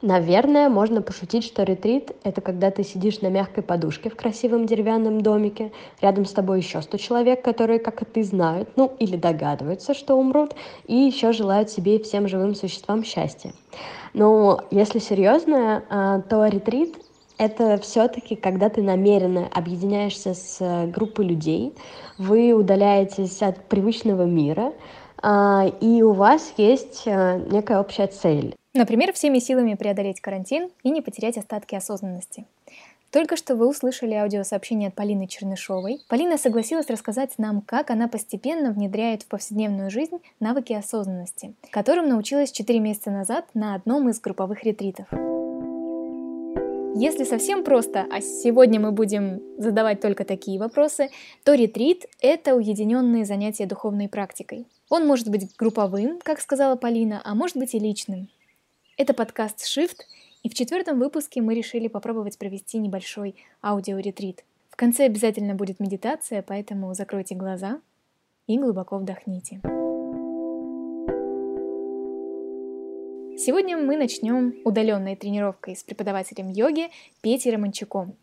Наверное, можно пошутить, что ретрит — это когда ты сидишь на мягкой подушке в красивом деревянном домике, рядом с тобой еще сто человек, которые, как и ты, знают, ну или догадываются, что умрут, и еще желают себе и всем живым существам счастья. Но если серьезно, а, то ретрит это все-таки, когда ты намеренно объединяешься с э, группой людей, вы удаляетесь от привычного мира, а, и у вас есть э, некая общая цель. Например, всеми силами преодолеть карантин и не потерять остатки осознанности. Только что вы услышали аудиосообщение от Полины Чернышовой. Полина согласилась рассказать нам, как она постепенно внедряет в повседневную жизнь навыки осознанности, которым научилась 4 месяца назад на одном из групповых ретритов. Если совсем просто, а сегодня мы будем задавать только такие вопросы, то ретрит — это уединенные занятия духовной практикой. Он может быть групповым, как сказала Полина, а может быть и личным. Это подкаст Shift, и в четвертом выпуске мы решили попробовать провести небольшой аудиоретрит. В конце обязательно будет медитация, поэтому закройте глаза и глубоко вдохните. Сегодня мы начнем удаленной тренировкой с преподавателем йоги Петей Романчуком.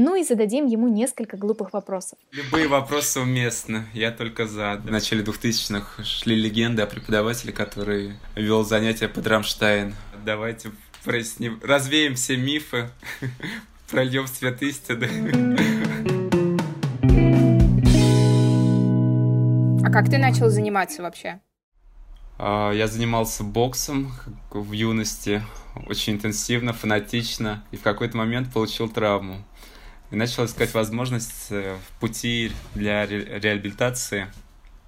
Ну и зададим ему несколько глупых вопросов. Любые вопросы уместны, я только за. В начале 2000-х шли легенды о преподавателе, который вел занятия под Рамштайн. Давайте проясним, развеем все мифы, прольем свет истины. А как ты начал заниматься вообще? А, я занимался боксом в юности очень интенсивно, фанатично, и в какой-то момент получил травму. И начал искать возможность э, в пути для ре реабилитации.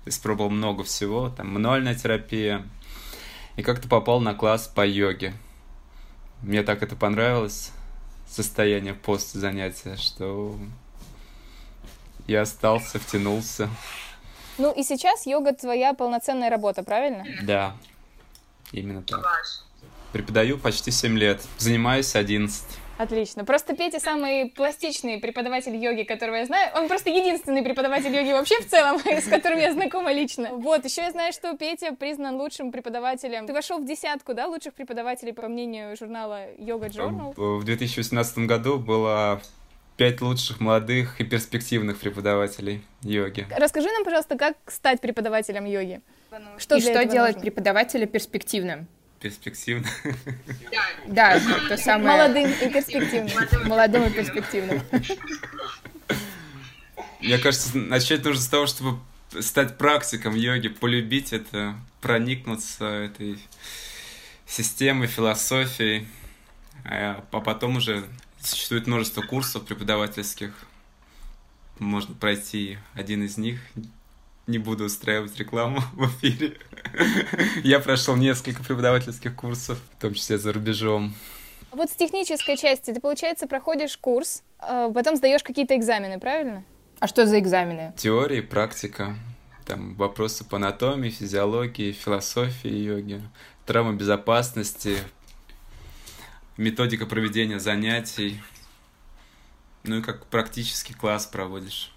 Испробовал много всего, там мануальная терапия. И как-то попал на класс по йоге. Мне так это понравилось, состояние после занятия, что я остался, втянулся. Ну и сейчас йога твоя полноценная работа, правильно? Да, именно так. Преподаю почти 7 лет, занимаюсь 11. Отлично. Просто Петя самый пластичный преподаватель йоги, которого я знаю. Он просто единственный преподаватель йоги вообще в целом, с которым я знакома лично. Вот, еще я знаю, что Петя признан лучшим преподавателем. Ты вошел в десятку, да, лучших преподавателей, по мнению журнала Yoga Journal? В 2018 году было пять лучших молодых и перспективных преподавателей йоги. Расскажи нам, пожалуйста, как стать преподавателем йоги? Что и что делать нужно? преподавателя перспективным? Перспективно. Да, то самое. Молодым и перспективным. Молодым и перспективным. Мне кажется, начать нужно с того, чтобы стать практиком йоги, полюбить это, проникнуться этой системой, философией, а потом уже Существует множество курсов преподавательских. Можно пройти один из них. Не буду устраивать рекламу в эфире. Я прошел несколько преподавательских курсов, в том числе за рубежом. Вот с технической части ты, получается, проходишь курс, а потом сдаешь какие-то экзамены, правильно? А что за экзамены? Теория, практика. Там вопросы по анатомии, физиологии, философии йоги, травмобезопасности, методика проведения занятий, ну и как практически класс проводишь,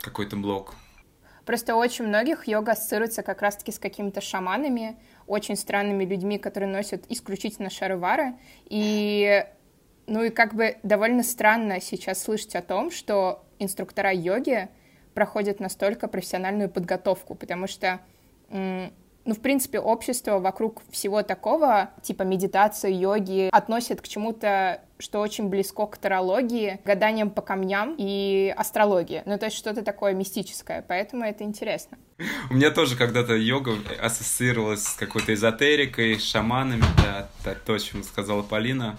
какой-то блок. Просто очень многих йога ассоциируется как раз-таки с какими-то шаманами, очень странными людьми, которые носят исключительно шаровары. И, ну и как бы довольно странно сейчас слышать о том, что инструктора йоги проходят настолько профессиональную подготовку, потому что ну, в принципе, общество вокруг всего такого, типа медитации, йоги, относит к чему-то, что очень близко к тарологии, гаданиям по камням и астрологии. Ну, то есть что-то такое мистическое, поэтому это интересно. У меня тоже когда-то йога ассоциировалась с какой-то эзотерикой, шаманами, да, то, о чем сказала Полина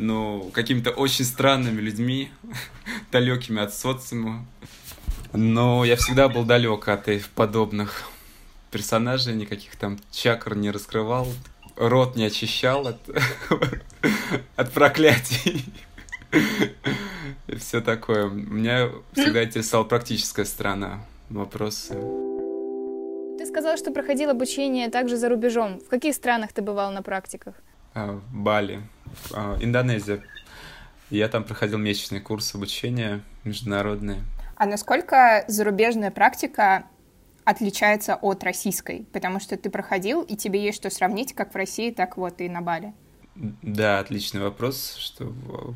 ну, какими-то очень странными людьми, далекими от социума. Но я всегда был далек от подобных персонажей, никаких там чакр не раскрывал, рот не очищал от, от проклятий. И все такое. Меня всегда интересовала практическая сторона вопроса. Ты сказал, что проходил обучение также за рубежом. В каких странах ты бывал на практиках? А, Бали, а, Индонезия. Я там проходил месячный курс обучения международный. А насколько зарубежная практика отличается от российской, потому что ты проходил, и тебе есть что сравнить как в России, так вот и на Бали. Да, отличный вопрос, что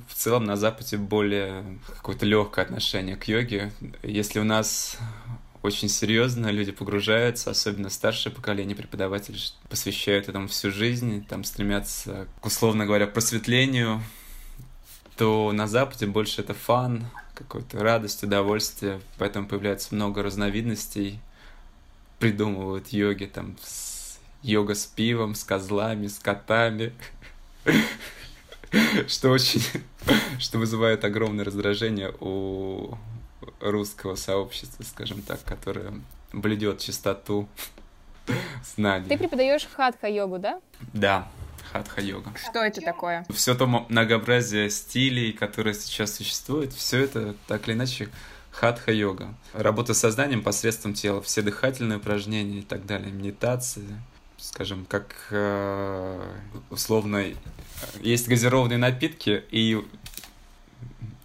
в целом на Западе более какое-то легкое отношение к йоге. Если у нас очень серьезно, люди погружаются, особенно старшее поколение преподавателей посвящают этому всю жизнь, там стремятся, условно говоря, просветлению, то на Западе больше это фан, какой-то радость, удовольствие, поэтому появляется много разновидностей, придумывают йоги, там, с... йога с пивом, с козлами, с котами, что очень, что вызывает огромное раздражение у русского сообщества, скажем так, которое бледет чистоту знаний. Ты преподаешь хатха-йогу, да? Да, хатха-йога. Что это такое? Все то многообразие стилей, которые сейчас существует, все это так или иначе хатха-йога. Работа с сознанием посредством тела, все дыхательные упражнения и так далее, медитации, скажем, как э, условно есть газированные напитки и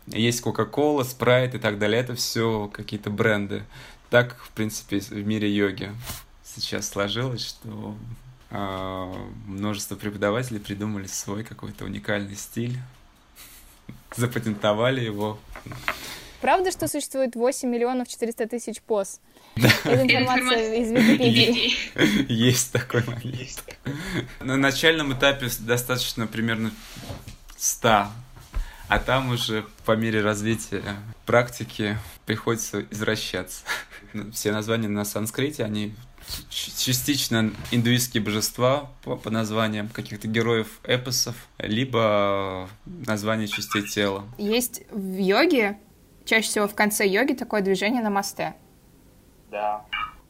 есть Кока-Кола, Спрайт и так далее. Это все какие-то бренды. Так, в принципе, в мире йоги сейчас сложилось, что э, множество преподавателей придумали свой какой-то уникальный стиль, запатентовали его. Правда, что существует 8 миллионов 400 тысяч поз? Да. Это информация из Википедии. Есть такой момент. На начальном этапе достаточно примерно 100 а там уже по мере развития практики приходится извращаться. Все названия на санскрите, они частично индуистские божества по, по названиям каких-то героев эпосов, либо названия частей тела. Есть в йоге, чаще всего в конце йоги, такое движение на мосте. Да.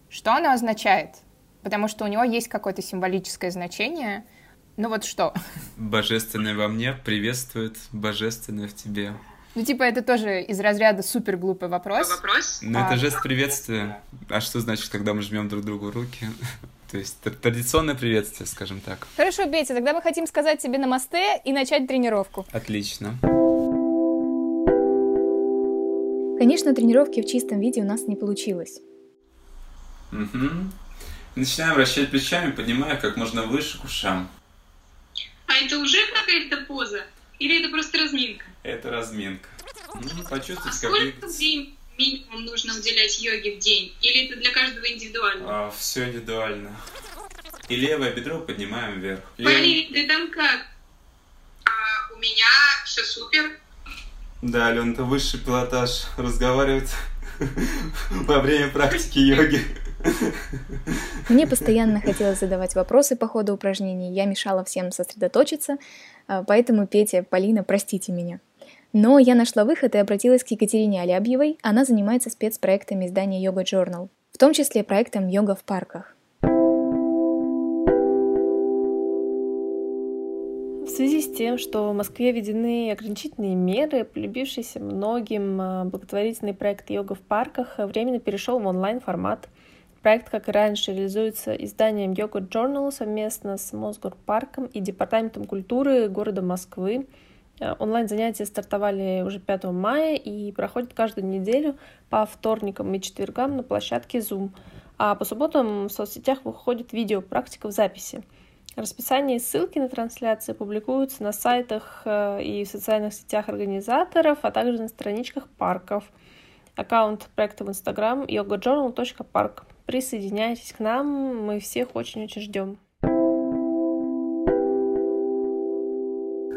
Что оно означает? Потому что у него есть какое-то символическое значение — ну вот что? Божественное во мне приветствует божественное в тебе. Ну, типа, это тоже из разряда супер глупый вопрос. Вопрос? Ну, а... это жест приветствия. А что значит, когда мы жмем друг другу руки? То есть традиционное приветствие, скажем так. Хорошо, Петя, тогда мы хотим сказать тебе намасте и начать тренировку. Отлично. Конечно, тренировки в чистом виде у нас не получилось. Угу. Начинаем вращать плечами, поднимая как можно выше к ушам. А это уже какая-то поза? Или это просто разминка? Это разминка. Ну, почувствуйте, а сколько времени минимум нужно уделять йоге в день? Или это для каждого индивидуально? А, все индивидуально. И левое бедро поднимаем вверх. Полин, ты там как? А, у меня все супер. Да, Алена, это высший пилотаж. Разговаривать во время практики йоги. Мне постоянно хотелось задавать вопросы по ходу упражнений, я мешала всем сосредоточиться, а, поэтому, Петя, Полина, простите меня. Но я нашла выход и обратилась к Екатерине Алябьевой. Она занимается спецпроектами издания Yoga Journal, в том числе проектом «Йога в парках». В связи с тем, что в Москве введены ограничительные меры, полюбившийся многим а, благотворительный проект «Йога в парках» временно перешел в онлайн-формат – Проект, как и раньше, реализуется изданием Yoga Journal совместно с Мосгорпарком и Департаментом культуры города Москвы. Э, онлайн-занятия стартовали уже 5 мая и проходят каждую неделю по вторникам и четвергам на площадке Zoom. А по субботам в соцсетях выходит видео практика в записи. Расписание и ссылки на трансляции публикуются на сайтах э, и в социальных сетях организаторов, а также на страничках парков. Аккаунт проекта в Instagram yogajournal.park. Присоединяйтесь к нам, мы всех очень-очень ждем.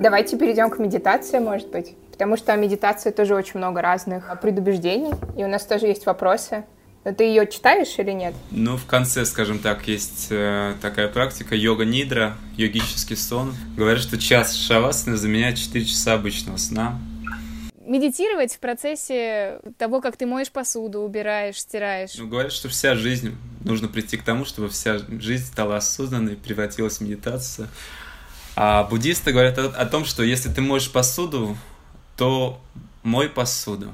Давайте перейдем к медитации, может быть. Потому что о медитации тоже очень много разных предубеждений, и у нас тоже есть вопросы. Но ты ее читаешь или нет? Ну, в конце, скажем так, есть э, такая практика йога нидра, йогический сон. Говорят, что час шавасаны заменяет 4 часа обычного сна медитировать в процессе того, как ты моешь посуду, убираешь, стираешь. Ну, говорят, что вся жизнь нужно прийти к тому, чтобы вся жизнь стала осознанной, превратилась в медитацию. А буддисты говорят о, о том, что если ты моешь посуду, то мой посуду.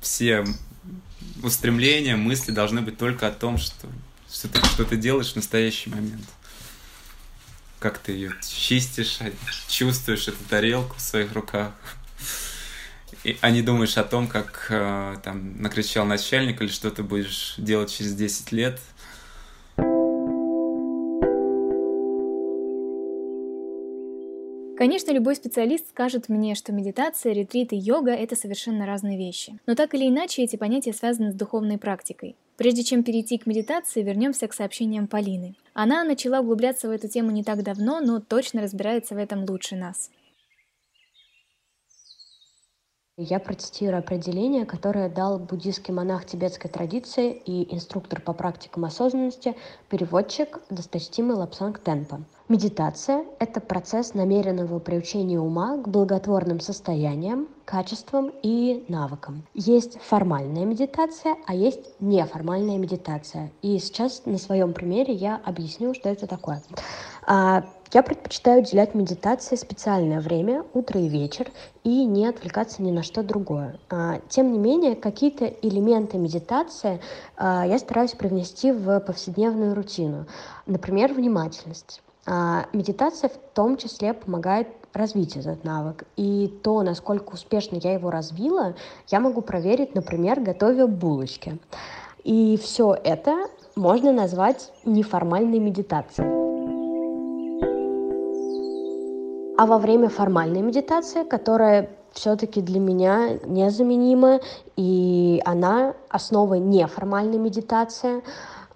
Все устремления, мысли должны быть только о том, что, что, ты, что ты делаешь в настоящий момент. Как ты ее чистишь, чувствуешь эту тарелку в своих руках а не думаешь о том, как э, там накричал начальник или что ты будешь делать через 10 лет. Конечно, любой специалист скажет мне, что медитация, ретрит и йога — это совершенно разные вещи. Но так или иначе, эти понятия связаны с духовной практикой. Прежде чем перейти к медитации, вернемся к сообщениям Полины. Она начала углубляться в эту тему не так давно, но точно разбирается в этом лучше нас. Я процитирую определение, которое дал буддийский монах тибетской традиции и инструктор по практикам осознанности, переводчик досточтимый Лапсанг Тенпа. Медитация — это процесс намеренного приучения ума к благотворным состояниям, качествам и навыкам. Есть формальная медитация, а есть неформальная медитация. И сейчас на своем примере я объясню, что это такое. А, я предпочитаю уделять медитации специальное время, утро и вечер, и не отвлекаться ни на что другое. А, тем не менее, какие-то элементы медитации а, я стараюсь привнести в повседневную рутину. Например, внимательность. А, медитация в том числе помогает развить этот навык. И то, насколько успешно я его развила, я могу проверить, например, готовя булочки. И все это можно назвать неформальной медитацией. А во время формальной медитации, которая все-таки для меня незаменима, и она основа неформальной медитации,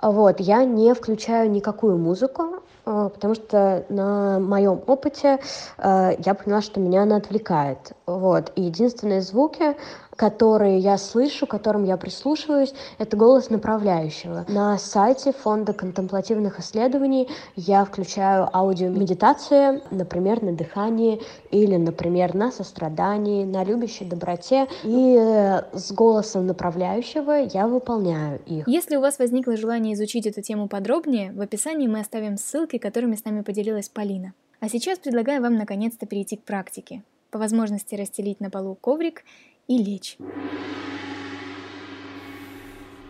вот, я не включаю никакую музыку, потому что на моем опыте э, я поняла, что меня она отвлекает. Вот. И единственные звуки, которые я слышу, которым я прислушиваюсь, это голос направляющего. На сайте Фонда контемплативных исследований я включаю аудиомедитации, например, на дыхании или, например, на сострадании, на любящей доброте. И э, с голосом направляющего я выполняю их. Если у вас возникло желание изучить эту тему подробнее, в описании мы оставим ссылки, которыми с нами поделилась Полина. А сейчас предлагаю вам наконец-то перейти к практике. По возможности расстелить на полу коврик и лечь.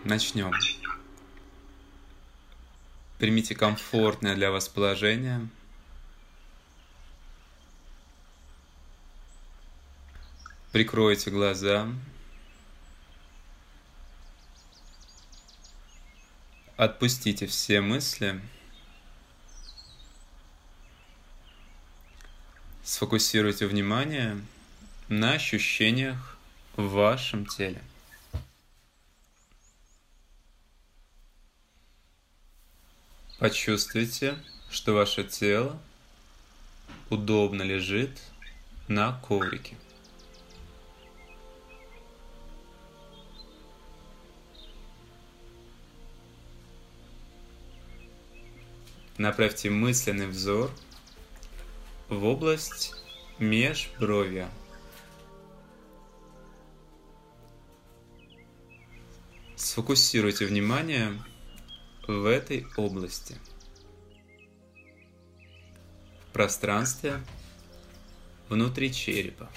Начнем. Примите комфортное для вас положение. Прикройте глаза. Отпустите все мысли. Сфокусируйте внимание на ощущениях в вашем теле. Почувствуйте, что ваше тело удобно лежит на коврике. Направьте мысленный взор в область межбровья. Сфокусируйте внимание в этой области. В пространстве внутри черепа.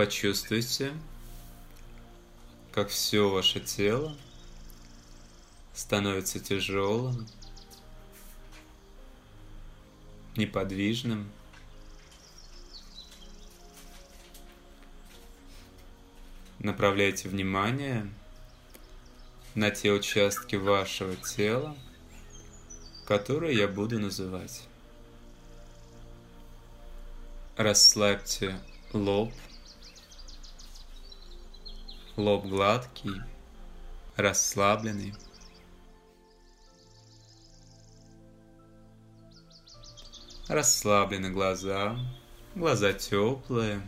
Почувствуйте, как все ваше тело становится тяжелым, неподвижным. Направляйте внимание на те участки вашего тела, которые я буду называть. Расслабьте лоб, лоб гладкий, расслабленный. Расслаблены глаза, глаза теплые,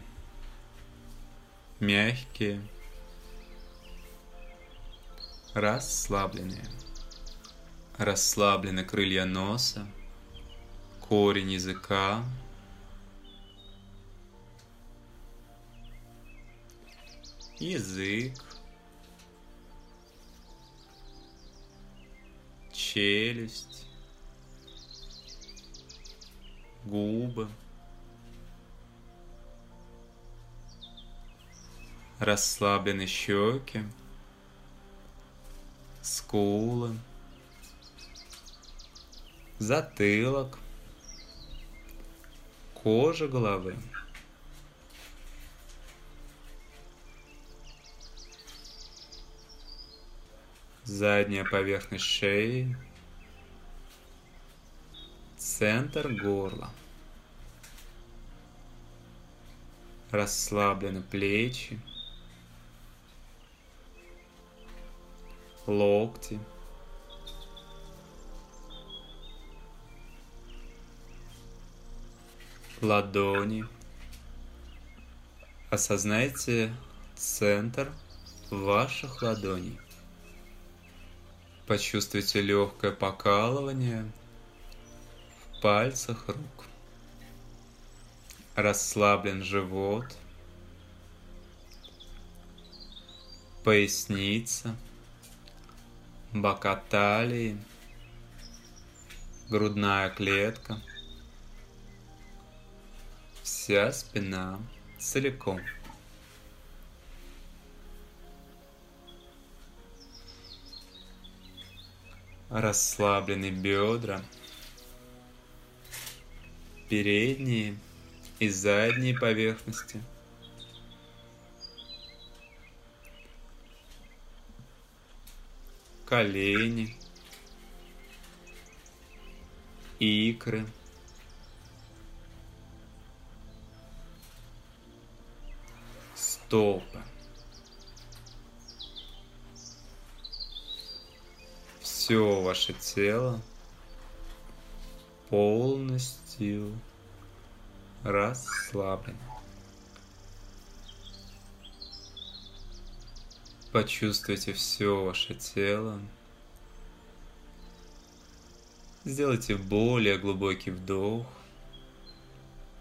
мягкие, расслабленные. Расслаблены крылья носа, корень языка, язык, челюсть, губы, расслаблены щеки, скулы, затылок, кожа головы. Задняя поверхность шеи, центр горла. Расслаблены плечи, локти, ладони. Осознайте центр ваших ладоней. Почувствуйте легкое покалывание в пальцах рук. Расслаблен живот, поясница, бока талии, грудная клетка, вся спина целиком. Расслаблены бедра, передние и задние поверхности. Колени, икры, стопы. Все ваше тело полностью расслаблено. Почувствуйте все ваше тело. Сделайте более глубокий вдох,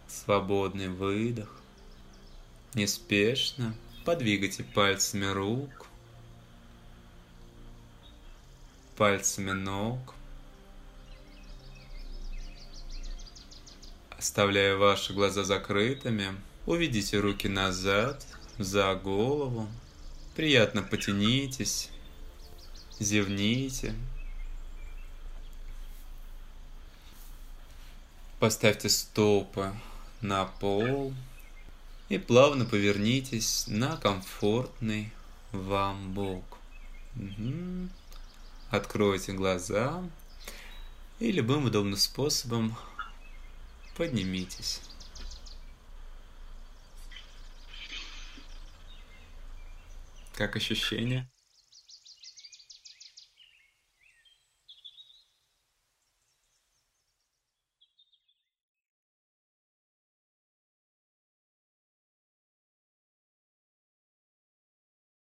свободный выдох. Неспешно подвигайте пальцами рук, пальцами ног, оставляя ваши глаза закрытыми, уведите руки назад, за голову, приятно потянитесь, зевните. Поставьте стопы на пол и плавно повернитесь на комфортный вам бок. Угу откройте глаза и любым удобным способом поднимитесь. Как ощущения?